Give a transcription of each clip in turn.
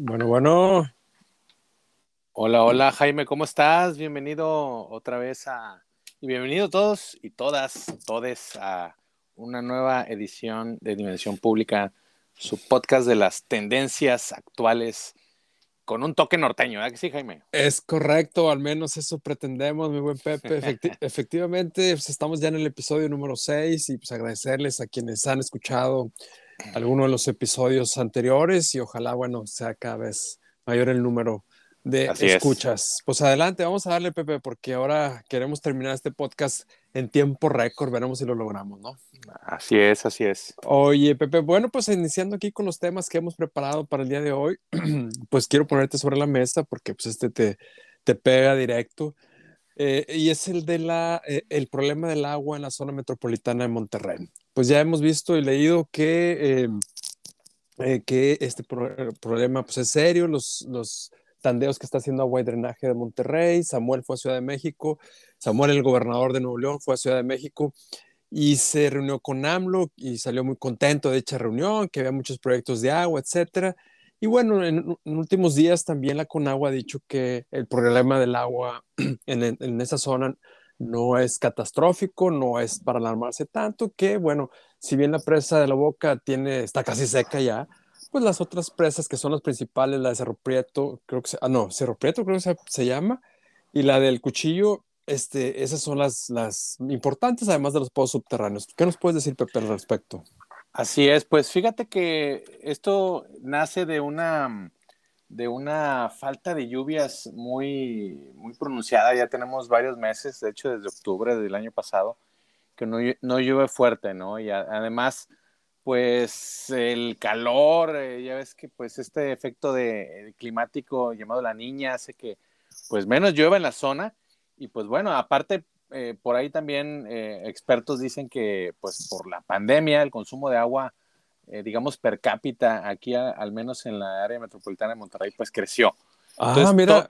Bueno, bueno. Hola, hola Jaime, ¿cómo estás? Bienvenido otra vez a... Y bienvenido todos y todas, todes a una nueva edición de Dimensión Pública, su podcast de las tendencias actuales con un toque norteño, ¿verdad que sí, Jaime? Es correcto, al menos eso pretendemos, mi buen Pepe. efectivamente, pues, estamos ya en el episodio número 6 y pues agradecerles a quienes han escuchado algunos de los episodios anteriores y ojalá, bueno, sea cada vez mayor el número de escuchas. Pues adelante, vamos a darle, Pepe, porque ahora queremos terminar este podcast en tiempo récord, veremos si lo logramos, ¿no? Así es, así es. Oye, Pepe, bueno, pues iniciando aquí con los temas que hemos preparado para el día de hoy, pues quiero ponerte sobre la mesa porque pues este te, te pega directo. Eh, y es el de la, eh, el problema del agua en la zona metropolitana de Monterrey. Pues ya hemos visto y leído que, em, eh, que este problema pues es serio, los, los tandeos que está haciendo agua y drenaje de Monterrey, Samuel fue a Ciudad de México, Samuel el gobernador de Nuevo León fue a Ciudad de México y se reunió con AMLO y salió muy contento de dicha reunión, que había muchos proyectos de agua, etcétera. Y bueno, en, últimos días también la Conagua ha dicho que el problema del agua en, en, esa zona no es catastrófico, no es para alarmarse tanto, que bueno, si bien la presa de la Boca tiene, está casi seca ya, pues las otras presas que son las principales, la de Cerro Prieto, creo que se, ah, no, Cerro creo que se llama, y la del Cuchillo, este, esas son las, las importantes, además de los pozos subterráneos. ¿Qué nos puedes decir, Pepe, al respecto? Así es, pues fíjate que esto nace de una, de una falta de lluvias muy, muy pronunciada. Ya tenemos varios meses, de hecho desde octubre del año pasado, que no, no llueve fuerte, ¿no? Y además, pues el calor, eh, ya ves que pues este efecto de, climático llamado la niña hace que pues menos llueva en la zona y pues bueno, aparte, eh, por ahí también eh, expertos dicen que pues por la pandemia el consumo de agua, eh, digamos per cápita aquí al menos en la área metropolitana de Monterrey pues creció. ah, mira,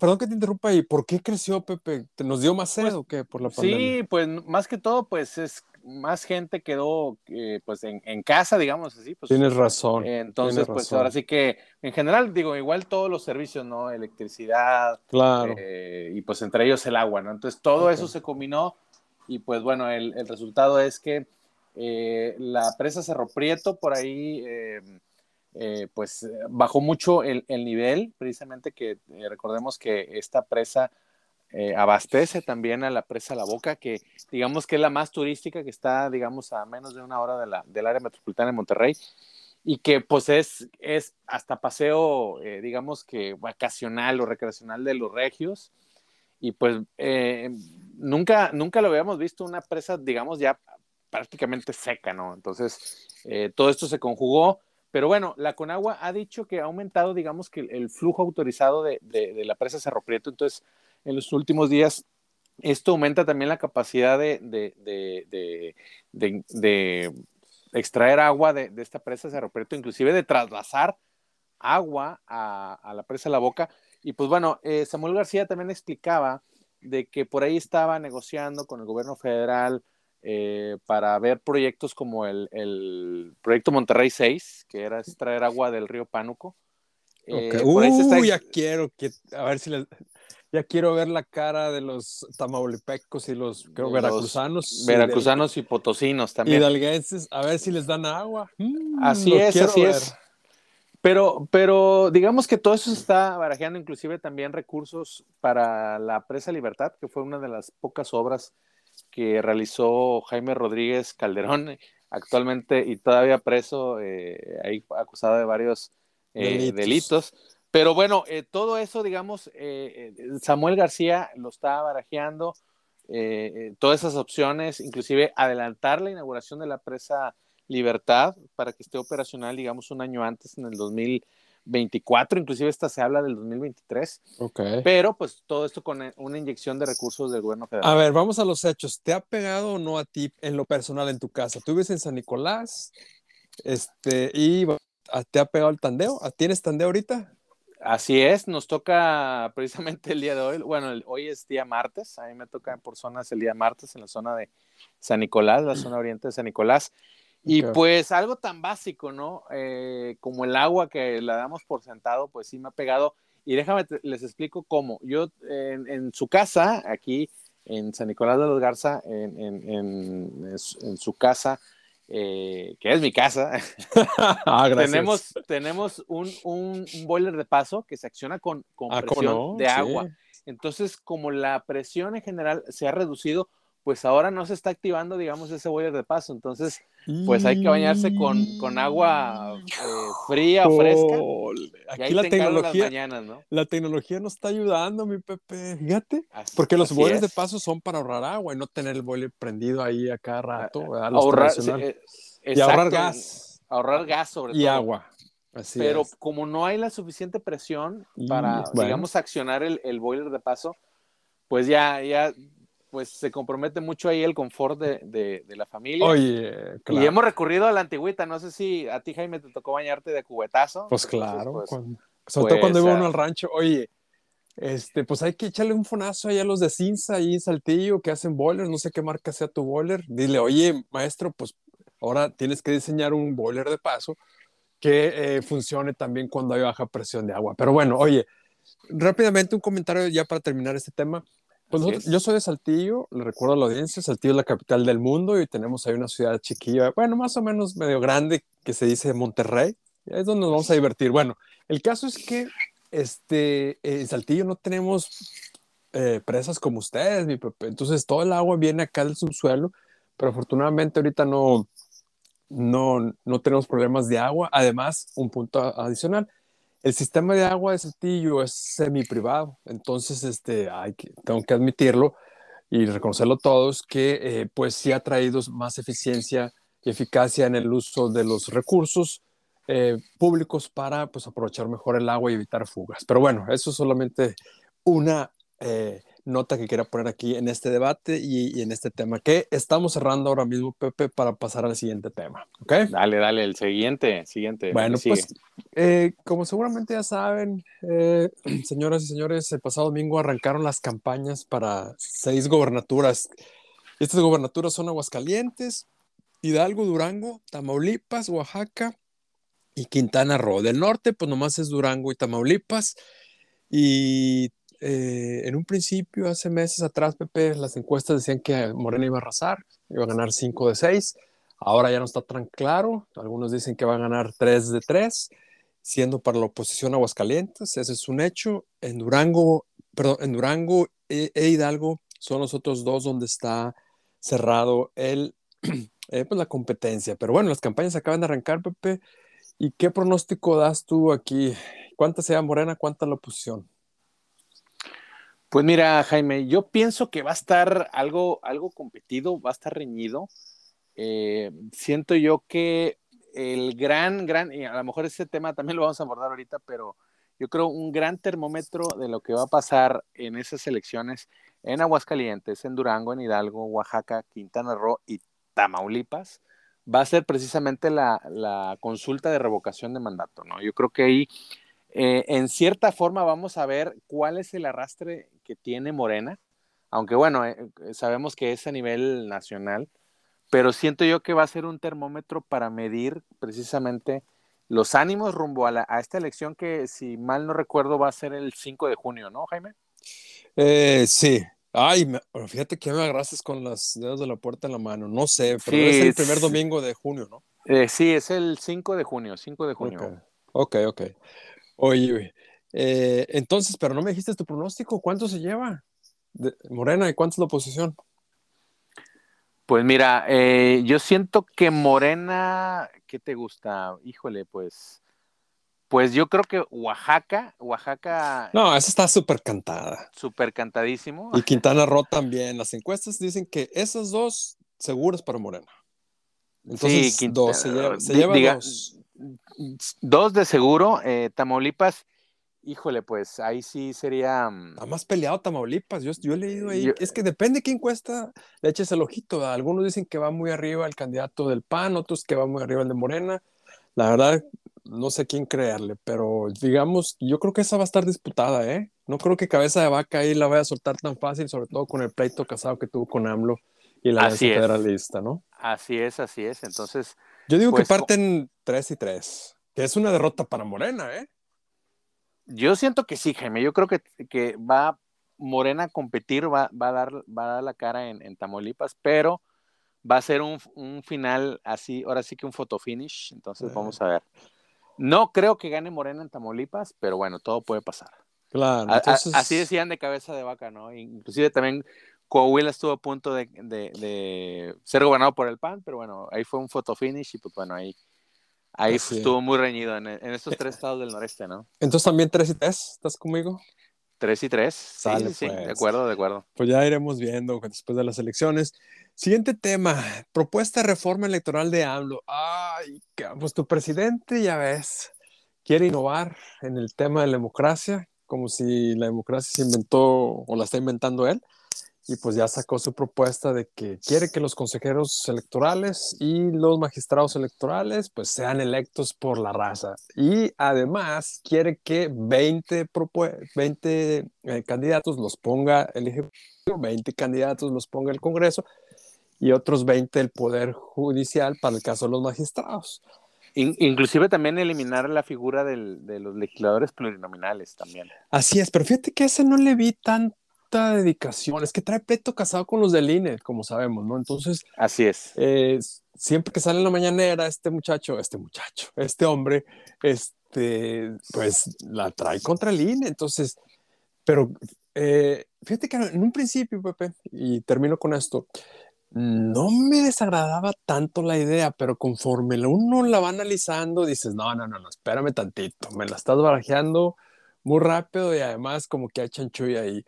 perdón que te interrumpa, ¿y por qué creció Pepe? ¿Te ¿Nos dio más sed pues, o qué por la pandemia? Sí, pues más que todo pues es más gente quedó eh, pues en, casa, digamos así. Pues, tienes razón. entonces, pues ahora sí que en general, digo, igual todos los servicios, ¿no? Electricidad. Claro. Eh, y pues entre ellos el agua, ¿no? Entonces todo eso se combinó y pues bueno, el, resultado es que eh, la presa Cerro Prieto por ahí... pues bajó mucho el, el nivel, precisamente que recordemos que esta presa eh, abastece también a la presa La Boca, que digamos que es la más turística, que está, digamos, a menos de una hora de la, del área metropolitana de Monterrey, y que pues es, es hasta paseo, eh, digamos que vacacional o recreacional de los regios, y pues eh, nunca, nunca lo habíamos visto una presa, digamos, ya prácticamente seca, ¿no? Entonces, todo esto se conjugó, pero bueno, la Conagua ha dicho que ha aumentado, digamos, que el, flujo autorizado de, la presa Cerro Prieto, entonces en los últimos días. Esto aumenta también la capacidad de, extraer agua de, esta presa Cerro Prieto, inclusive de trasvasar agua a, la presa La Boca. Y pues bueno, eh, Samuel García también explicaba de que por ahí estaba negociando con el gobierno federal eh, para ver proyectos como el, el, proyecto Monterrey 6, que era extraer agua del río Pánuco. Eh, Uy, ya quiero que, a ver si les, ya quiero ver la cara de los tamaulipecos y los veracruzanos. Veracruzanos y, potosinos también. Hidalguenses, a ver si les dan agua. Mm, así es, así es. Pero, pero digamos que todo eso está barajeando inclusive también recursos para la Presa Libertad, que fue una de las pocas obras que realizó Jaime Rodríguez Calderón, actualmente y todavía preso, eh, ahí acusado de varios eh, delitos. pero bueno, eh, todo eso, digamos, eh, eh, Samuel García lo está barajeando, todas esas opciones, inclusive adelantar la inauguración de la presa Libertad para que esté operacional, digamos, un año antes, en el 2024, inclusive esta se habla del 2023. Ok. Pero pues todo esto con una inyección de recursos del gobierno federal. A ver, vamos a los hechos. ¿Te ha pegado o no a ti en lo personal en tu casa? ¿Tú vives en San Nicolás? Este, y ¿te ha pegado el tandeo? ¿Tienes tandeo ahorita? Así es, nos toca precisamente el día de hoy, bueno, hoy es día martes, a mí me toca por zonas el día martes en la zona de San Nicolás, la zona oriente de San Nicolás, Y pues algo tan básico, ¿no? Eh, como el agua que la damos por sentado, pues sí me ha pegado. Y déjame, les explico cómo. Yo en, su casa, aquí en San Nicolás de los Garza, en, en su casa, eh, que es mi casa, ah, tenemos, tenemos un, un, boiler de paso que se acciona con, con ah, presión de agua. Entonces, como la presión en general se ha reducido, pues ahora no se está activando, digamos, ese boiler de paso. Entonces, pues hay que bañarse con, con agua eh, fría o fresca. Aquí la tecnología, la tecnología nos está ayudando, mi Pepe. Fíjate, porque los boilers de paso son para ahorrar agua y no tener el boiler prendido ahí a cada rato. A, ahorrar, eh, y ahorrar gas. Ahorrar gas sobre todo. Y agua. Así Pero como no hay la suficiente presión para, digamos, accionar el, el boiler de paso, pues ya, ya pues se compromete mucho ahí el confort de, la familia. Oye, claro. Y hemos recurrido a la antigüita. No sé si a ti, Jaime, te tocó bañarte de cubetazo. Pues claro. Pues, sobre todo cuando iba uno al rancho. Oye, este, pues hay que echarle un fonazo ahí a los de Cinza, ahí en Saltillo, que hacen boilers. No sé qué marca sea tu boiler. Dile, oye, maestro, pues ahora tienes que diseñar un boiler de paso que eh, funcione también cuando hay baja presión de agua. Pero bueno, oye, rápidamente un comentario ya para terminar este tema. Pues yo soy de Saltillo, le recuerdo a la audiencia, Saltillo es la capital del mundo y tenemos ahí una ciudad chiquilla, bueno, más o menos medio grande, que se dice Monterrey, es donde nos vamos a divertir. Bueno, el caso es que este, en Saltillo no tenemos eh, presas como ustedes, mi Pepe, entonces todo el agua viene acá del subsuelo, pero afortunadamente ahorita no, no, no tenemos problemas de agua. Además, un punto adicional, el sistema de agua de Saltillo es semi privado, entonces este, hay que, tengo que admitirlo y reconocerlo todos que eh, pues sí ha traído más eficiencia y eficacia en el uso de los recursos eh, públicos para pues aprovechar mejor el agua y evitar fugas. Pero bueno, eso es solamente una eh, nota que quería poner aquí en este debate y, en este tema que estamos cerrando ahora mismo, Pepe, para pasar al siguiente tema. ¿Ok? Dale, dale, el siguiente, siguiente. Bueno, pues eh, como seguramente ya saben, eh, señoras y señores, el pasado domingo arrancaron las campañas para seis gobernaturas. Estas gobernaturas son Aguascalientes, Hidalgo, Durango, Tamaulipas, Oaxaca y Quintana Roo. Del norte, pues nomás es Durango y Tamaulipas. Y eh, en un principio, hace meses atrás, Pepe, las encuestas decían que Morena iba a arrasar, iba a ganar 5 de 6. Ahora ya no está tan claro. Algunos dicen que va a ganar 3 de 3, siendo para la oposición Aguascalientes. Ese es un hecho. En Durango, perdón, en Durango e, e Hidalgo son los otros dos donde está cerrado el, eh, pues la competencia. Pero bueno, las campañas acaban de arrancar, Pepe. ¿Y qué pronóstico das tú aquí? ¿Cuánta sea Morena, cuánta la oposición? Pues mira, Jaime, yo pienso que va a estar algo, algo competido, va a estar reñido. Eh, siento yo que el gran, gran, y a lo mejor ese tema también lo vamos a abordar ahorita, pero yo creo un gran termómetro de lo que va a pasar en esas elecciones en Aguascalientes, en Durango, en Hidalgo, Oaxaca, Quintana Roo y Tamaulipas, va a ser precisamente la, la consulta de revocación de mandato, ¿no? Yo creo que ahí eh, en cierta forma vamos a ver cuál es el arrastre que tiene Morena, aunque bueno, eh, eh, sabemos que es a nivel nacional, pero siento yo que va a ser un termómetro para medir precisamente los ánimos rumbo a, esta elección que, si mal no recuerdo, va a ser el 5 de junio, ¿no, Jaime? sí. Ay, fíjate que me agarraste con los dedos de la puerta en la mano. No sé, pero es el primer domingo de junio, ¿no? sí, es el 5 de junio, 5 de junio. Ok, ok. Oye, eh, entonces, pero no me dijiste tu pronóstico, ¿cuánto se lleva Morena y cuánto es la oposición? Pues mira, eh, yo siento que Morena, ¿qué te gusta? Híjole, pues, pues yo creo que Oaxaca, Oaxaca. No, esa está súper cantada. Súper cantadísimo. Y Quintana Roo también. Las encuestas dicen que esas dos seguras para Morena. Entonces, sí, dos, se lleva, se lleva dos dos de seguro, eh, Tamaulipas, híjole, pues ahí sí sería... Mm, ha más peleado Tamaulipas, yo, yo he leído ahí, es que depende quién cuesta, le eches el ojito, algunos dicen que va muy arriba el candidato del PAN, otros que va muy arriba el de Morena, la verdad no sé quién creerle, pero digamos, yo creo que esa va a estar disputada, ¿eh? No creo que cabeza de vaca ahí la vaya a soltar tan fácil, sobre todo con el pleito casado que tuvo con AMLO y la federalista, ¿no? Así es, así es. Entonces, Yo digo Pues, que parten 3 y 3, que es una derrota para Morena, ¿eh? Yo siento que sí, Jaime. Yo creo que, que va Morena a competir, va, va, a, dar, va a dar la cara en, en Tamaulipas, pero va a ser un, un, final así, ahora sí que un fotofinish. Entonces, vamos a ver. No creo que gane Morena en Tamaulipas, pero bueno, todo puede pasar. Claro. Entonces... A, a, así decían de cabeza de vaca, ¿no? Inclusive también Coahuila estuvo a punto de, de, de, ser gobernado por el PAN, pero bueno, ahí fue un fotofinish y pues bueno, ahí, ahí sí. estuvo muy reñido en, en, estos tres estados del noreste, ¿no? Entonces también 3 y 3, ¿estás conmigo? 3 y 3, Sale, sí, pues. sí, de acuerdo, de acuerdo. Pues ya iremos viendo después de las elecciones. Siguiente tema, propuesta de reforma electoral de AMLO. Ay, pues tu presidente, ya ves, quiere innovar en el tema de la democracia, como si la democracia se inventó o la está inventando él y pues ya sacó su propuesta de que quiere que los consejeros electorales y los magistrados electorales pues sean electos por la raza y además quiere que 20, 20 eh, candidatos los ponga el Ejecutivo, 20 candidatos los ponga el Congreso y otros 20 el Poder Judicial para el caso de los magistrados. Inclusive también eliminar la figura del, de los legisladores plurinominales también. Así es, pero fíjate que ese no le vi tan dedicación, es que trae peto casado con los del INE, como sabemos, ¿no? Entonces, así es. Eh, siempre que sale en la mañanera, este muchacho, este muchacho, este hombre, este, pues la trae contra el INE, entonces, pero eh, fíjate que en un principio, Pepe, y termino con esto, no me desagradaba tanto la idea, pero conforme uno la va analizando, dices, no, no, no, no, espérame tantito, me la estás barajeando muy rápido y además como que hay chanchulla ahí.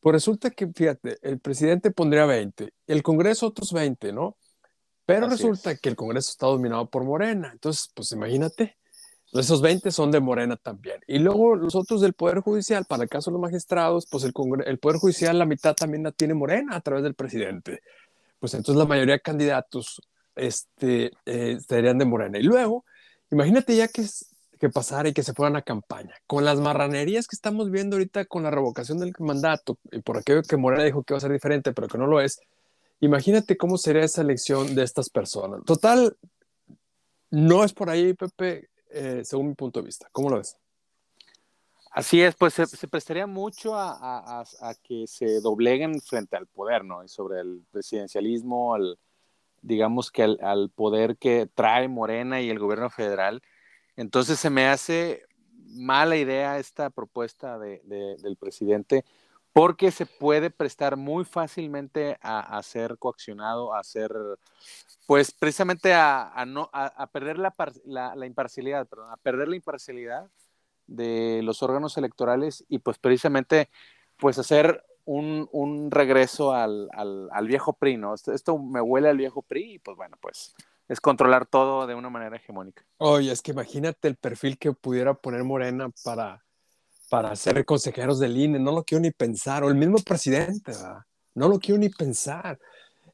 Pues resulta que, fíjate, el presidente pondría 20, el Congreso otros 20, ¿no? Pero Así resulta es. que el Congreso está dominado por Morena. Entonces, pues imagínate, esos 20 son de Morena también. Y luego los otros del Poder Judicial, para el caso de los magistrados, pues el, el Poder Judicial la mitad también la tiene Morena a través del presidente. Pues entonces la mayoría de candidatos este, eh, serían de Morena. Y luego, imagínate ya que que pasara y que se fueran a campaña. Con las marranerías que estamos viendo ahorita con la revocación del mandato, y por aquello que Morena dijo que iba a ser diferente, pero que no lo es, imagínate cómo sería esa elección de estas personas. Total, no es por ahí, Pepe, eh, según mi punto de vista. ¿Cómo lo ves? Así es, pues se, prestaría mucho a, que se dobleguen frente al poder, ¿no? Y sobre el presidencialismo, al, digamos que al poder que trae Morena y el gobierno federal entonces se me hace mala idea esta propuesta de, de, del presidente porque se puede prestar muy fácilmente a, ser coaccionado, a ser, pues precisamente a, no, a, perder la, la, la, imparcialidad, perdón, a perder la imparcialidad de los órganos electorales y pues precisamente pues hacer un, un regreso al, al, al, viejo PRI, ¿no? Esto, esto me huele al viejo PRI y pues bueno, pues es controlar todo de una manera hegemónica. Oye, es que imagínate el perfil que pudiera poner Morena para, para ser consejeros del INE, no lo quiero ni pensar, o el mismo presidente, ¿verdad? no lo quiero ni pensar.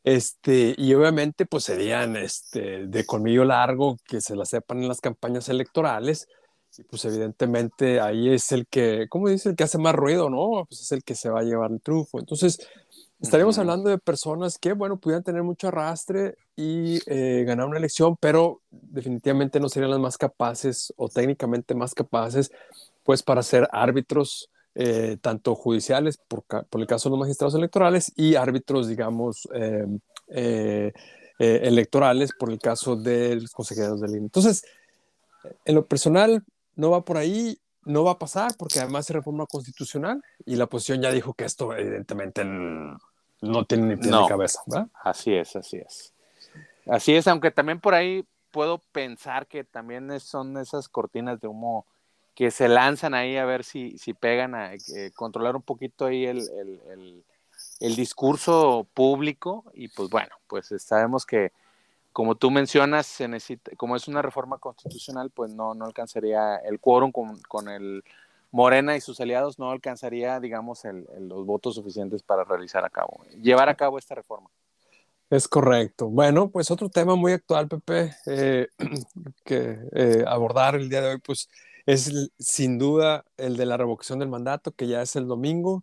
Este, y obviamente pues serían este, de colmillo largo que se la sepan en las campañas electorales, y pues evidentemente ahí es el que, ¿cómo dice? El que hace más ruido, ¿no? Pues es el que se va a llevar el triunfo. Entonces, estaríamos uh -huh. hablando de personas que, bueno, pudieran tener mucho arrastre y eh, ganar una elección, pero definitivamente no serían las más capaces o técnicamente más capaces, pues, para ser árbitros, eh, tanto judiciales, por, por, el caso de los magistrados electorales, y árbitros, digamos, eh, electorales, por el caso de los consejeros del INE. Entonces, en lo personal, no va por ahí, no va a pasar porque además es reforma constitucional y la oposición ya dijo que esto evidentemente no tiene ni pie no, ni cabeza. ¿verdad? Así es, así es. Así es, aunque también por ahí puedo pensar que también son esas cortinas de humo que se lanzan ahí a ver si, si pegan a eh, controlar un poquito ahí el, el, el, el discurso público y pues bueno, pues sabemos que como tú mencionas, se necesita, como es una reforma constitucional, pues no, no alcanzaría el quórum con, con, el Morena y sus aliados, no alcanzaría, digamos, el, el, los votos suficientes para realizar a cabo, llevar a cabo esta reforma. Es correcto. Bueno, pues otro tema muy actual, Pepe, eh, que eh, abordar el día de hoy, pues es sin duda el de la revocación del mandato, que ya es el domingo.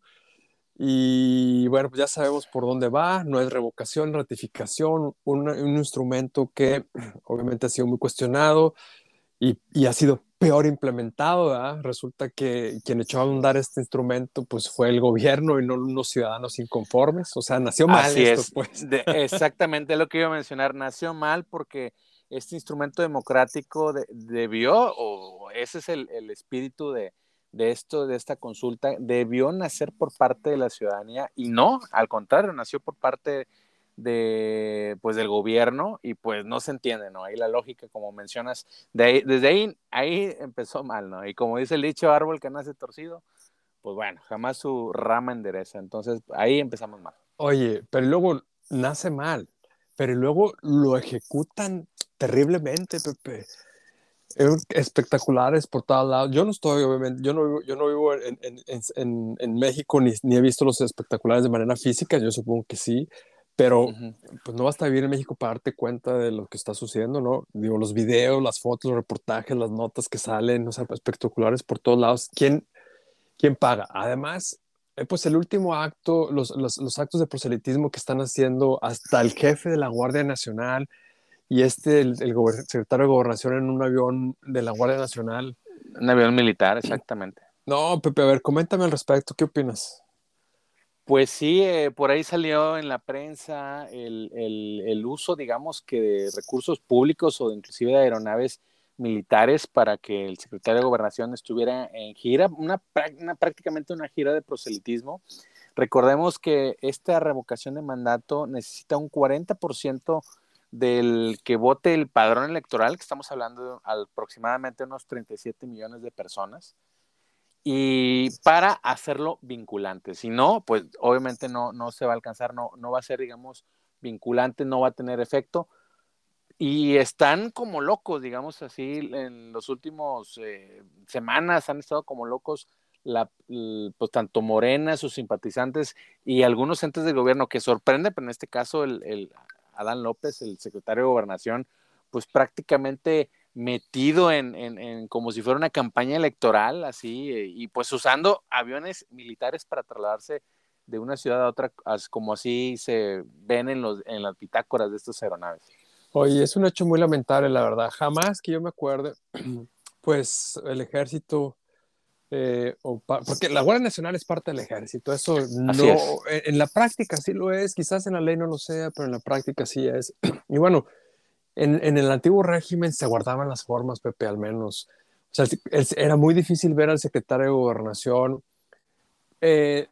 Y bueno, pues ya sabemos por dónde va, no es revocación, ratificación, un, un instrumento que obviamente ha sido muy cuestionado y, y ha sido peor implementado, ¿verdad? Resulta que quien echó a andar este instrumento pues fue el gobierno y no unos ciudadanos inconformes, o sea, nació mal Así esto, es. pues. De- exactamente lo que iba a mencionar, nació mal porque este instrumento democrático de- debió, o ese es el, el espíritu de, de esto, de esta consulta, debió nacer por parte de la ciudadanía y no, al contrario, nació por parte de, pues, del gobierno y pues no se entiende, ¿no? Ahí la lógica, como mencionas, de ahí- desde ahí, ahí empezó mal, ¿no? Y como dice el dicho, árbol que nace torcido, pues bueno, jamás su rama endereza. Entonces ahí empezamos mal. Oye, pero luego nace mal, pero luego lo ejecutan terriblemente, Pepe. Espectaculares por todos lados. Yo no estoy, obviamente, yo no vivo, yo no vivo en, en, en- en México ni, ni he visto los espectaculares de manera física, yo supongo que sí, pero Ujú. pues no basta vivir en México para darte cuenta de lo que está sucediendo, ¿no? Digo, los videos, las fotos, los reportajes, las notas que salen, o sea, espectaculares por todos lados. ¿Quién, quién paga? Además, eh, pues el último acto, los, los, los actos de proselitismo que están haciendo hasta el jefe de la Guardia Nacional y este, el, el secretario de Gobernación en un avión de la Guardia Nacional. Un avión militar, exactamente. No, Pepe, a ver, coméntame al respecto, ¿qué opinas? Pues sí, eh, por ahí salió en la prensa el, el- uso, digamos, que de recursos públicos o inclusive de aeronaves militares para que el secretario de Gobernación estuviera en gira, una, una- prácticamente una gira de proselitismo. Recordemos que esta revocación de mandato necesita un 40% del que vote el padrón electoral, que estamos hablando de aproximadamente unos 37 millones de personas y para hacerlo vinculante. Si no, pues obviamente no, no se va a alcanzar, no, no va a ser, digamos, vinculante, no va a tener efecto. Y están como locos, digamos así, en los últimos eh, semanas han estado como locos, la, pues tanto Morena, sus simpatizantes y algunos entes del gobierno que sorprende, pero en este caso el, el Adán López, el secretario de Gobernación, pues prácticamente metido en, en, en como si fuera una campaña electoral, así, eh, y pues usando aviones militares para trasladarse de una ciudad a otra, as- como así se ven en, los, en las bitácoras de estas aeronaves. Oye, es un hecho muy lamentable, la verdad. Jamás que yo me acuerde, pues el ejército, eh, o porque la Guardia Nacional es parte del ejército, eso no, es. en, en la práctica sí lo es, quizás en la ley no lo sea, pero en la práctica sí es. Y bueno, en, en el antiguo régimen se guardaban las formas, Pepe, al menos. O sea, era muy difícil ver al secretario de Gobernación. eh,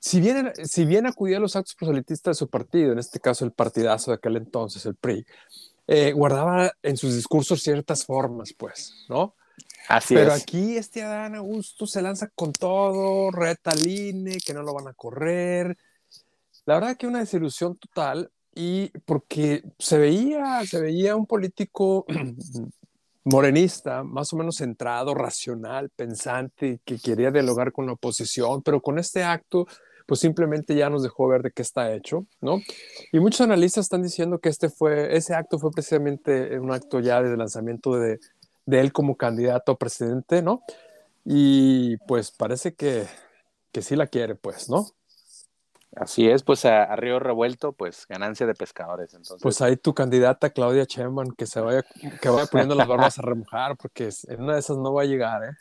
si bien, si bien acudía a los actos proselitistas de su partido, en este caso el partidazo de aquel entonces, el PRI, eh, guardaba en sus discursos ciertas formas, pues, ¿no? Así Pero es. aquí este Adán Augusto se lanza con todo, reta al INE, que no lo van a correr. La verdad que una desilusión total y porque se veía, se veía un político morenista, más o menos centrado, racional, pensante, que quería dialogar con la oposición, pero con este acto, pues simplemente ya nos dejó ver de qué está hecho, ¿no? Y muchos analistas están diciendo que este fue, ese acto fue precisamente un acto ya de lanzamiento de, de él como candidato a presidente, ¿no? Y pues parece que, que sí la quiere, pues, ¿no? Así es, pues a, a río revuelto, pues ganancia de pescadores. Entonces, Pues ahí tu candidata Claudia Sheinbaum que se vaya, que vaya poniendo las barbas a remojar, porque en una de esas no va a llegar, ¿eh?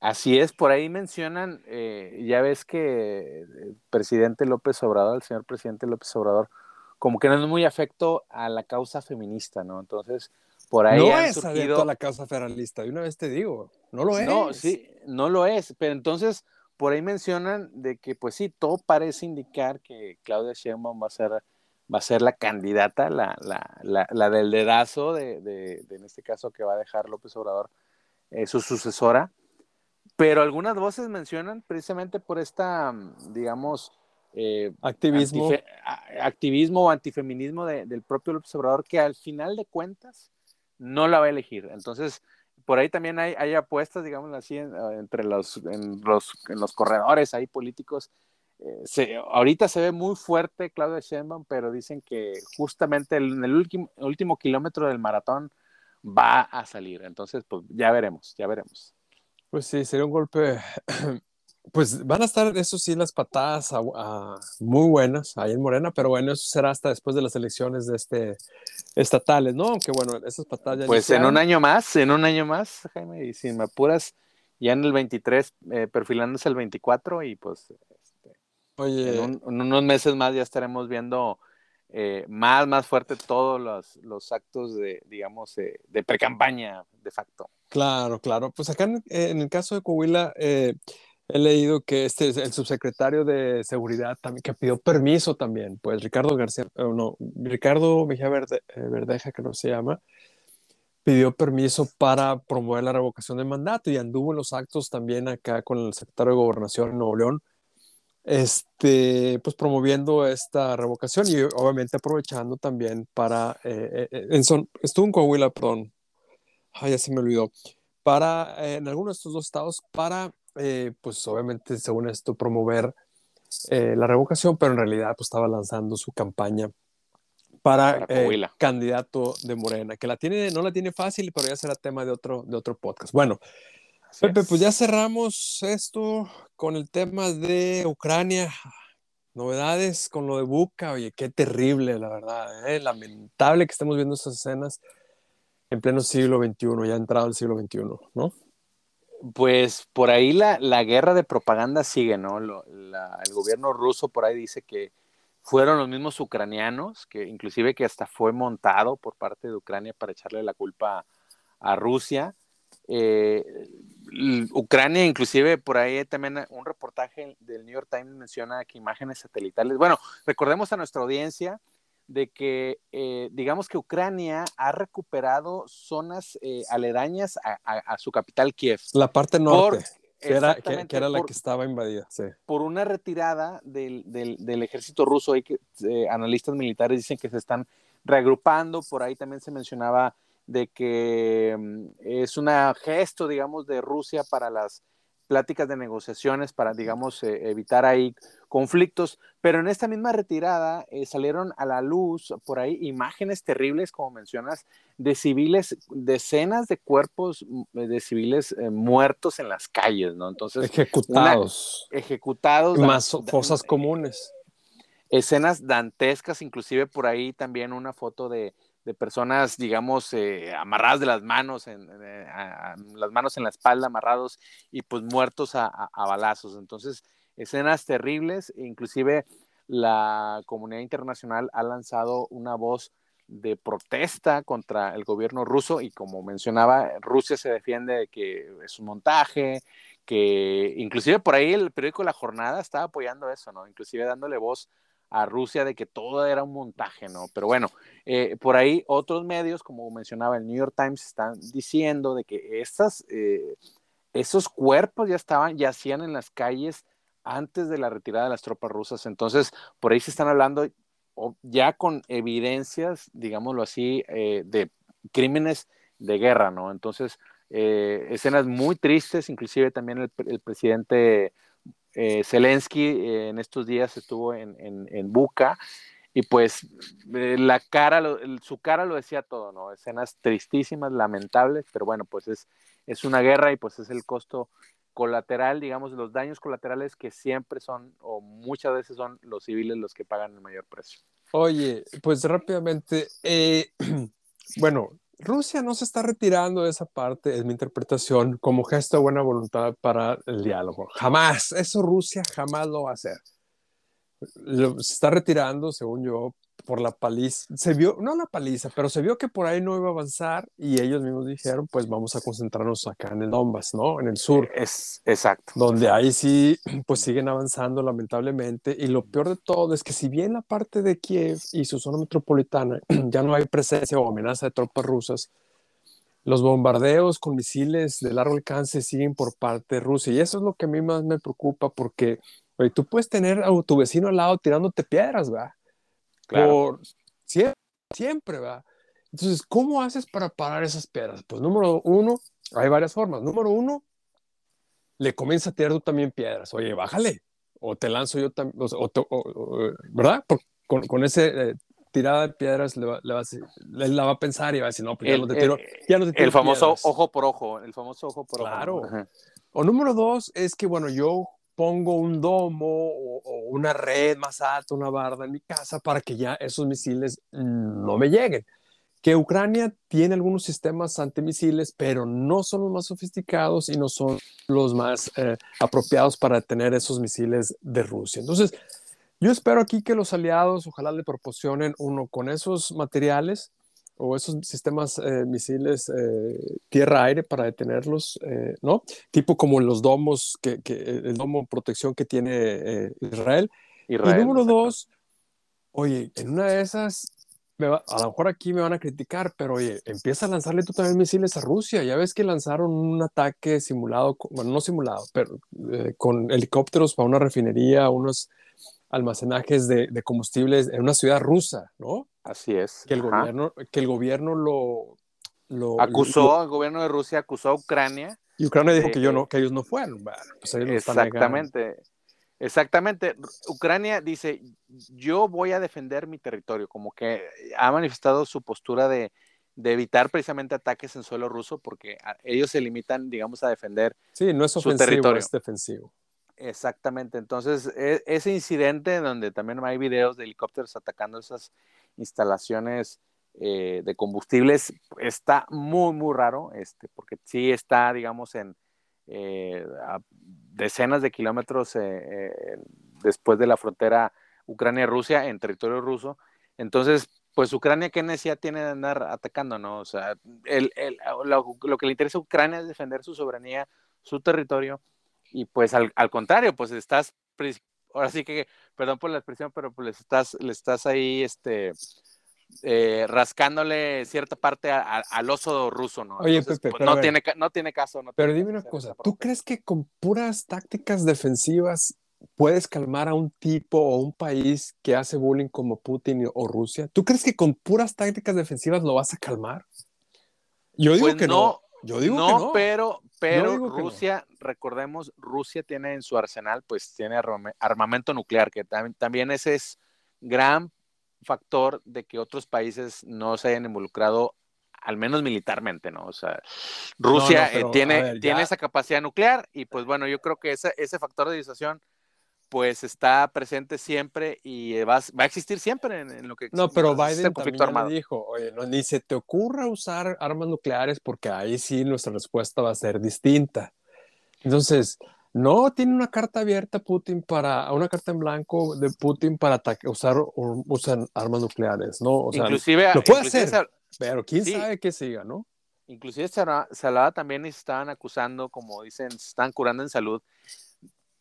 Así es, por ahí mencionan, eh, ya ves que el presidente López Obrador, el señor presidente López Obrador, como que no es muy afecto a la causa feminista, ¿no? Entonces, por ahí no han es surgido... a la causa federalista, de una vez te digo, no lo es. No, sí, no lo es, pero entonces por ahí mencionan de que pues sí, todo parece indicar que Claudia Sheinbaum va a ser, va a ser la candidata, la, la, la, la del dedazo de, de, de, en este caso que va a dejar López Obrador, eh, su sucesora, pero algunas voces mencionan precisamente por esta, digamos, eh, activismo. Activismo o antifeminismo de, del propio López Obrador que al final de cuentas no la va a elegir. Entonces, por ahí también hay, hay apuestas, digamos así, en, entre los en, los, en los corredores ahí políticos. Eh, se, ahorita se ve muy fuerte Claudia Sheinbaum, pero dicen que justamente el, en el último, último kilómetro del maratón va a salir. Entonces, pues ya veremos, ya veremos. Pues sí, sería un golpe pues van a estar, eso sí, las patadas muy buenas ahí en Morena, pero bueno, eso será hasta después de las elecciones de este estatales, ¿no? Aunque bueno, esas patadas Pues en un año más, en un año más, Jaime, y si me apuras, ya en el 23, eh, perfilándose el 24, y pues este, Oye. En, unos meses más ya estaremos viendo eh, más, más fuerte todos los, los actos de, digamos, eh, de pre-campaña de facto. Claro, claro. Pues acá en, el caso de Coahuila, eh, he leído que este el subsecretario de seguridad también que pidió permiso también, pues Ricardo García, no, Ricardo Mejía Verde, Verdeja, que no se llama, pidió permiso para promover la revocación de mandato y anduvo en los actos también acá con el secretario de Gobernación en Nuevo León, este, pues promoviendo esta revocación y obviamente aprovechando también para, eh, eh, en son, estuvo en Coahuila, perdón, ay, ya se me olvidó, para, eh, en algunos de estos dos estados, para, pues obviamente, según esto, promover la revocación, pero en realidad pues estaba lanzando su campaña para, para candidato de Morena, que la tiene, no la tiene fácil, pero ya será tema de otro, de otro podcast. Bueno, Pepe, pues ya cerramos esto con el tema de Ucrania. Novedades con lo de Buca, oye, qué terrible, la verdad. ¿eh? Lamentable que estemos viendo esas escenas en pleno siglo XXI, ya entrado el siglo XXI, ¿no? Pues por ahí la, la guerra de propaganda sigue, ¿no? el gobierno ruso por ahí dice que fueron los mismos ucranianos, que inclusive que hasta fue montado por parte de Ucrania para echarle la culpa a Rusia. Eh, Ucrania, inclusive por ahí también un reportaje del New York Times menciona que imágenes satelitales. Bueno, recordemos a nuestra audiencia de que, eh, digamos que Ucrania ha recuperado zonas eh, aledañas a, su capital Kiev. La parte norte. que, era, la que estaba invadida. Por una retirada del, ejército ruso, hay que, analistas militares dicen que se están reagrupando, por ahí también se mencionaba de que mm, es un gesto, digamos, de Rusia para las pláticas de negociaciones, para, digamos, eh, evitar ahí conflictos, pero en esta misma retirada eh, salieron a la luz por ahí imágenes terribles, como mencionas, de civiles, decenas de cuerpos mm, de civiles eh, muertos en las calles, ¿no? Entonces, ejecutados. ejecutados. Más fosas comunes. Escenas dantescas, inclusive por ahí también una foto de, de personas, digamos, eh, amarradas de las manos, en, eh, las manos en la espalda, amarrados y pues muertos a, balazos. Entonces, escenas terribles, inclusive la comunidad internacional ha lanzado una voz de protesta contra el gobierno ruso y como mencionaba, Rusia se defiende de que es un montaje, que inclusive por ahí el periódico La Jornada estaba apoyando eso, ¿no? Inclusive dándole voz a Rusia de que todo era un montaje, ¿no? Pero bueno, eh, por ahí otros medios, como mencionaba el New York Times, están diciendo de que estas, eh, esos cuerpos ya estaban, yacían en las calles antes de la retirada de las tropas rusas. Entonces, por ahí se están hablando ya con evidencias, digámoslo así, eh, de crímenes de guerra, ¿no? Entonces, escenas muy tristes, inclusive también el, el presidente eh, Zelensky eh, en estos días estuvo en, en, Buca y pues eh, la cara, su cara lo decía todo, ¿no? Escenas tristísimas, lamentables, pero bueno, pues es, es una guerra y pues es el costo colateral, digamos, los daños colaterales que siempre son o muchas veces son los civiles los que pagan el mayor precio. Oye, pues rápidamente, bueno, Rusia no se está retirando de esa parte, es mi interpretación, como gesto de buena voluntad para el diálogo. Jamás, eso Rusia jamás lo va a hacer. se está retirando, según yo, por la paliza, se vio, no la paliza, pero se vio que por ahí no iba a avanzar y ellos mismos dijeron, pues vamos a concentrarnos acá en el Donbass, ¿no? En el sur. Es exacto. Donde ahí sí, pues siguen avanzando lamentablemente y lo peor de todo es que si bien la parte de Kiev y su zona metropolitana ya no hay presencia o amenaza de tropas rusas, los bombardeos con misiles de largo alcance siguen por parte de Rusia y eso es lo que a mí más me preocupa porque oye, tú puedes tener a tu vecino al lado tirándote piedras, ¿verdad? Por siempre, siempre, ¿verdad? Entonces, ¿cómo haces para parar esas piedras? Pues número uno, hay varias formas. Número uno, le comienza a tirar tú también piedras. Oye, bájale. O te lanzo yo también, ¿verdad? con, con ese eh, tirada de piedras le va, le va a, la va a pensar y va a decir, no, pues ya no te tiro. ya no te tiro el famoso ojo por ojo, el famoso ojo por ojo. Claro. O número dos es que, bueno, yo pongo un domo o, una red más alta, una barda en mi casa para que ya esos misiles no me lleguen. Que Ucrania tiene algunos sistemas antimisiles, pero no son los más sofisticados y no son los más eh, apropiados para tener esos misiles de Rusia. Entonces, yo espero aquí que los aliados ojalá le proporcionen uno con esos materiales o esos sistemas eh, misiles eh, tierra-aire para detenerlos, eh, ¿no? Tipo como los domos, que, que el domo protección que tiene eh, Israel. Israel. Y número dos, oye, en una de esas, me va- a lo mejor aquí me van a criticar, pero oye, empieza a lanzarle tú también misiles a Rusia. Ya ves que lanzaron un ataque simulado, bueno, no simulado, pero eh, con helicópteros para una refinería, unos almacenajes de, de combustibles en una ciudad rusa, ¿no? Así es. que el Ajá. gobierno, que el gobierno lo, lo acusó, lo- el gobierno de Rusia acusó a Ucrania. y Ucrania dijo que yo no, que ellos no fueron. Bueno, pues ellos están. Exactamente. Exactamente. Ucrania dice, yo voy a defender mi territorio, como que ha manifestado su postura de, de evitar precisamente ataques en suelo ruso, porque ellos se limitan, digamos, a defender Sí, no es su ofensivo, territorio. es defensivo. Exactamente. Entonces, e- ese incidente donde también hay videos de helicópteros atacando esas instalaciones eh, de combustibles está muy, muy raro, este, porque sí está, digamos, en eh, a decenas de kilómetros eh, eh, después de la frontera Ucrania-Rusia, en territorio ruso. Entonces, pues Ucrania, ¿qué necesidad tiene de andar atacando, no? O sea, el, el- lo, lo que le interesa a Ucrania es defender su soberanía, su territorio, y pues al, al contrario, pues estás, ahora sí que, perdón por la expresión, pero pues le estás, le estás ahí, este, eh, rascándole cierta parte a- a- al oso ruso, ¿no? Oye, Entonces, Pepe, pues, no, tiene, ca- no tiene caso. No Pero tiene dime una cosa, ¿tú crees que con puras tácticas defensivas puedes calmar a un tipo o un país que hace bullying como Putin o Rusia? ¿Tú crees que con puras tácticas defensivas lo vas a calmar? Yo digo Pues que no. Yo digo no, que no. pero, pero no. Rusia, recordemos, Rusia tiene en su arsenal, pues tiene armame- armamento nuclear, que tam- también ese es gran factor de que otros países no se hayan involucrado, al menos militarmente, ¿no? O sea, Rusia No, eh, tiene, tiene esa capacidad nuclear y pues bueno, yo creo que ese, ese factor de disuasión pues está presente siempre y va, a- va a existir siempre en, en lo que No, pero exista Biden conflicto también armado. dijo, oye, no, ni se te ocurra usar armas nucleares porque ahí sí nuestra respuesta va a ser distinta. Entonces, no tiene una carta abierta Putin para, una carta en blanco de Putin para usar o- usan armas nucleares, ¿no? O sea, inclusive, lo puede inclusive hacer. pero quién sí. sabe qué siga, ¿no? Inclusive hablaba también estaban acusando, como dicen, están curando en salud,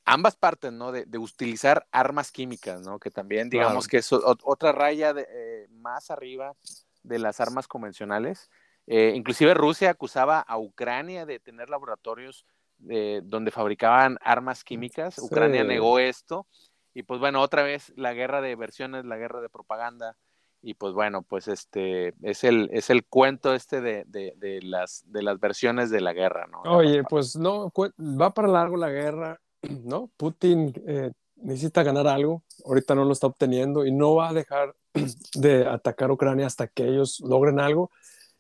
ambas partes, ¿no? De, de utilizar armas químicas, ¿no? Que también, digamos Claro. que es o- otra raya de, eh, más arriba de las armas convencionales. Eh, inclusive Rusia acusaba a Ucrania de tener laboratorios eh, donde fabricaban armas químicas. Sí. Ucrania negó esto. Y pues bueno, otra vez la guerra de versiones, la guerra de propaganda. Y pues bueno, pues este es el, es el cuento este de, de, de las, de las versiones de la guerra, ¿no? Oye, pues no, va para largo la guerra, ¿no? Putin eh, necesita ganar algo, ahorita no lo está obteniendo y no va a dejar de atacar a Ucrania hasta que ellos logren algo.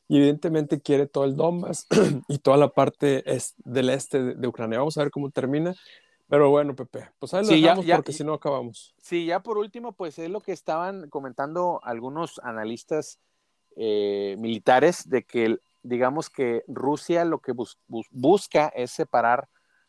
Y evidentemente quiere todo el Donbass y toda la parte es- del este de, de Ucrania. Vamos a ver cómo termina. Pero bueno, Pepe, pues ahí lo Sí, ya- dejamos ya- porque si no acabamos. Sí, ya por último, pues es lo que estaban comentando algunos analistas eh, militares de que, digamos que Rusia lo que bus- bus- busca es separar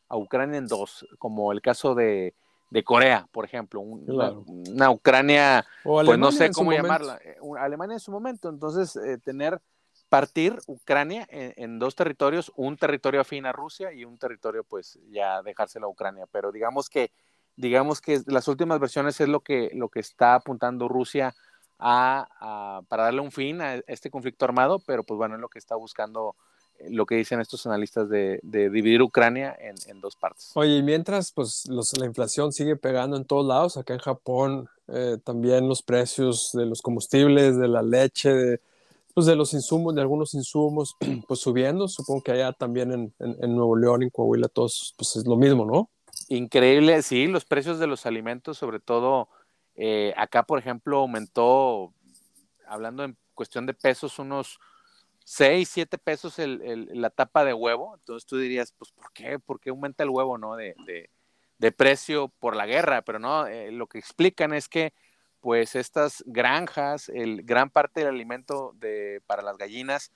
a Ucrania en dos, como el caso de, de Corea, por ejemplo, un- Claro. una, una Ucrania, pues no sé cómo momento. llamarla, eh, un- Alemania en su momento, entonces eh, tener, partir Ucrania en, en dos territorios, un territorio afín a Rusia y un territorio pues ya dejárselo a Ucrania, pero digamos que digamos que las últimas versiones es lo que, lo que está apuntando Rusia a, a- para darle un fin a este conflicto armado, pero pues bueno, es lo que está buscando, eh, lo que dicen estos analistas de, de dividir Ucrania en, en dos partes. Oye, y mientras pues los- la inflación sigue pegando en todos lados, acá en Japón eh, también los precios de los combustibles, de la leche, de, pues de los insumos, de algunos insumos, pues subiendo. Supongo que allá también en, en- en Nuevo León, en Coahuila, todos, pues es lo mismo, ¿no? Increíble, sí, los precios de los alimentos, sobre todo eh, acá, por ejemplo, aumentó, hablando en cuestión de pesos, unos 6, 7 pesos el, el- la tapa de huevo. Entonces tú dirías, pues, ¿por qué? ¿Por qué aumenta el huevo, no? De, de, de precio por la guerra, pero no, eh, lo que explican es que pues estas granjas, el gran parte del alimento de, para las gallinas,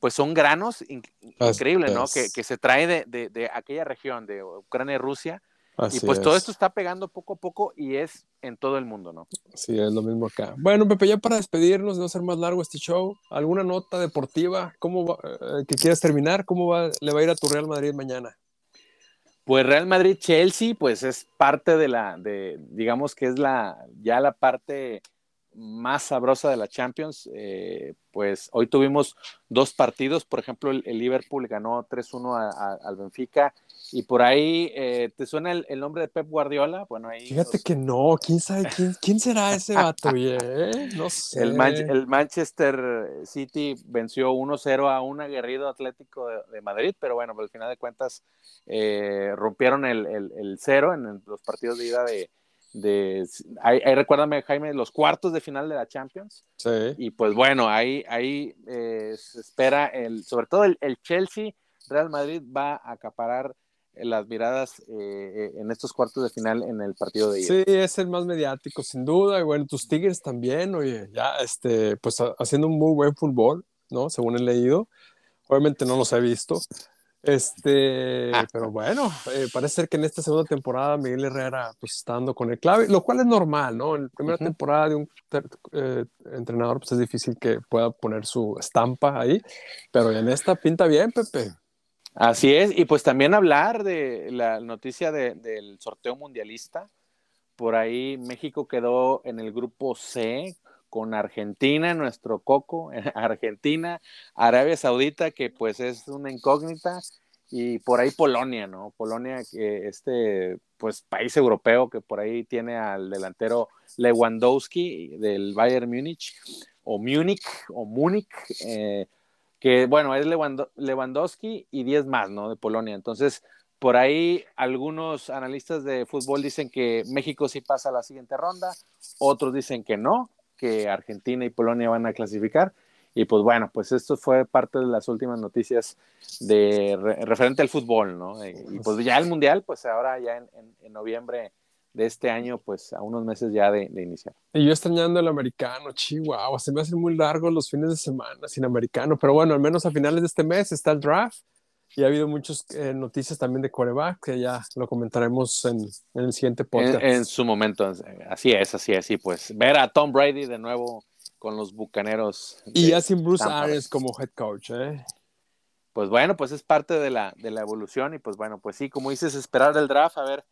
pues son granos increíbles, ¿no? Que, que, se trae de, de, de, aquella región, de Ucrania y Rusia. Y pues todo esto está pegando poco a poco y es en todo el mundo, ¿no? Sí, es lo mismo acá. Bueno, Pepe, ya para despedirnos, no ser más largo este show, ¿alguna nota deportiva? ¿Cómo va, eh, que quieras terminar? ¿Cómo va, le va a ir a tu Real Madrid mañana? Pues Real Madrid-Chelsea, pues es parte de la, de, digamos que es la, ya la parte más sabrosa de la Champions. Eh, pues hoy tuvimos dos partidos, por ejemplo, el, Liverpool ganó 3-1 al Benfica y por ahí, eh, ¿te suena el, nombre de Pep Guardiola? Bueno, ahí Fíjate que no, ¿quién sabe quién, quién será ese vato? Eh? No sé. El, el, Manchester City venció 1-0 a un aguerrido Atlético de, Madrid, pero bueno, al final de cuentas eh, rompieron el, el, cero en los partidos de ida de, de ahí, recuérdame Jaime los cuartos de final de la Champions sí. y pues bueno ahí ahí se espera el sobre todo el, Chelsea Real Madrid va a acaparar las miradas eh, eh, en estos cuartos de final en el partido de ida. Sí, es el más mediático, sin duda. Y bueno, tus Tigres también, oye, ya, este, pues haciendo un muy buen fútbol, ¿no? Según he leído. Obviamente no los he visto. Este, ah. pero bueno, eh, parece ser que en esta segunda temporada Miguel Herrera pues está dando con el clave, lo cual es normal, ¿no? En la primera temporada de un entrenador pues es difícil que pueda poner su estampa ahí, pero en esta pinta bien, Pepe. Así es, y pues también hablar de la noticia del sorteo mundialista. Por ahí México quedó en el grupo C con Argentina, nuestro coco, Argentina, Arabia Saudita, que pues es una incógnita, y por ahí Polonia, ¿no? Polonia, que este, pues país europeo que por ahí tiene al delantero Lewandowski del Bayern Múnich, o Múnich, o Múnich, eh, que bueno, es Lewandowski y 10 más, ¿no? De Polonia. Entonces, por ahí algunos analistas de fútbol dicen que México sí pasa a la siguiente ronda, otros dicen que no, que Argentina y Polonia van a clasificar. Y pues bueno, pues esto fue parte de las últimas noticias de referente al fútbol, ¿no? Eh, y, pues ya el Mundial, pues ahora ya en, en noviembre de este año, pues a unos meses ya de, iniciar. Y yo extrañando el americano, chihuahua, se me hacen muy largos los fines de semana sin americano, pero bueno, al menos a finales de este mes está el draft y ha habido muchas eh, noticias también de coreback que ya lo comentaremos en, el siguiente podcast. En, su momento, así es, así es, y pues ver a Tom Brady de nuevo con los bucaneros. Y ya sin Bruce Arians como head coach, ¿eh? Pues bueno, pues es parte de la, de la evolución y pues bueno, pues sí, como dices, esperar el draft, a ver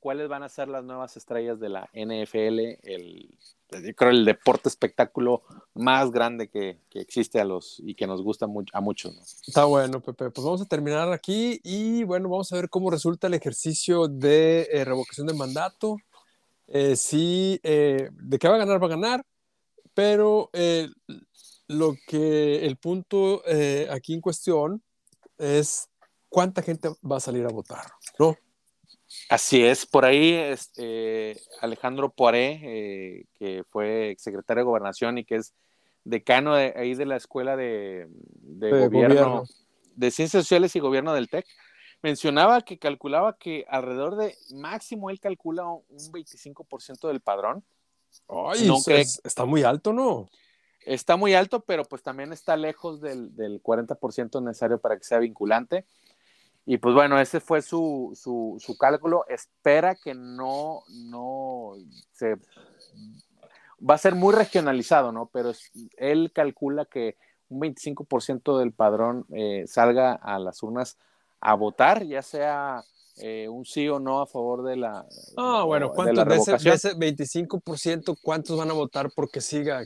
cuáles van a ser las nuevas estrellas de la NFL, el, creo el deporte espectáculo más grande que, que existe a los y que nos gusta a muchos. Está bueno, Pepe. Pues vamos a terminar aquí y bueno, vamos a ver cómo resulta el ejercicio de eh, revocación de mandato. Eh, eh, de qué va a ganar, va a ganar, pero lo que el punto aquí en cuestión es cuánta gente va a salir a votar, ¿no? Así es, por ahí este, Alejandro Poiré, eh, que fue secretario de Gobernación y que es decano de, ahí de la Escuela de, gobierno, de Ciencias Sociales y Gobierno del TEC, mencionaba que calculaba que alrededor de máximo él calcula un 25% del padrón. Ay, está muy alto, ¿no? Está muy alto, pero pues también está lejos del, del 40% necesario para que sea vinculante. Y pues bueno, ese fue su, su, su cálculo. Espera que no, no se va a ser muy regionalizado, ¿no? Pero él calcula que un 25% del padrón eh, salga a las urnas a votar, ya sea eh, un sí o no a favor de la. Ah, bueno, ¿cuántos de, ese, 25%, cuántos van a votar porque siga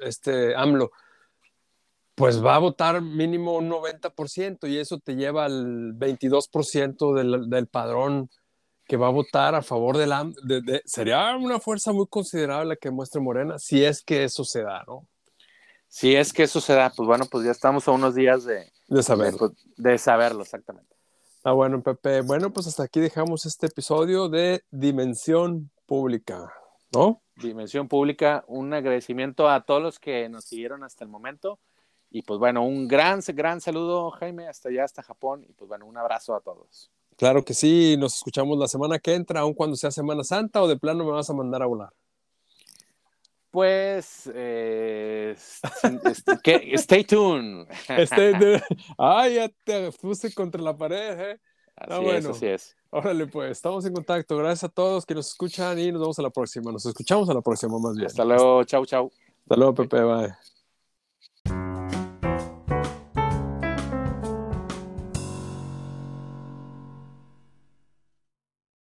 este AMLO? Pues va a votar mínimo un 90% y eso te lleva al 22% del, del padrón que va a votar a favor de la... sería una fuerza muy considerable que muestre Morena, si es que eso se da, ¿no? Si es que eso se da, pues bueno, pues ya estamos a unos días de... De saberlo. De, de saberlo, exactamente. Ah, bueno, Pepe. Bueno, pues hasta aquí dejamos este episodio de Dimensión Pública, ¿no? Dimensión Pública, un agradecimiento a todos los que nos siguieron hasta el momento y pues bueno, un gran, gran saludo, Jaime, hasta allá, hasta Japón. Y pues bueno, un abrazo a todos. Claro que sí, nos escuchamos la semana que entra, aun cuando sea Semana Santa, o de plano me vas a mandar a volar. Pues, eh, este, stay tuned. Ay, ya te puse contra la pared, ¿eh? Así ah, bueno. es, así es. Órale, pues, estamos en contacto. Gracias a todos que nos escuchan y nos vemos a la próxima. Nos escuchamos a la próxima, más bien. Hasta luego, chau, chau. Hasta luego, Pepe, bye.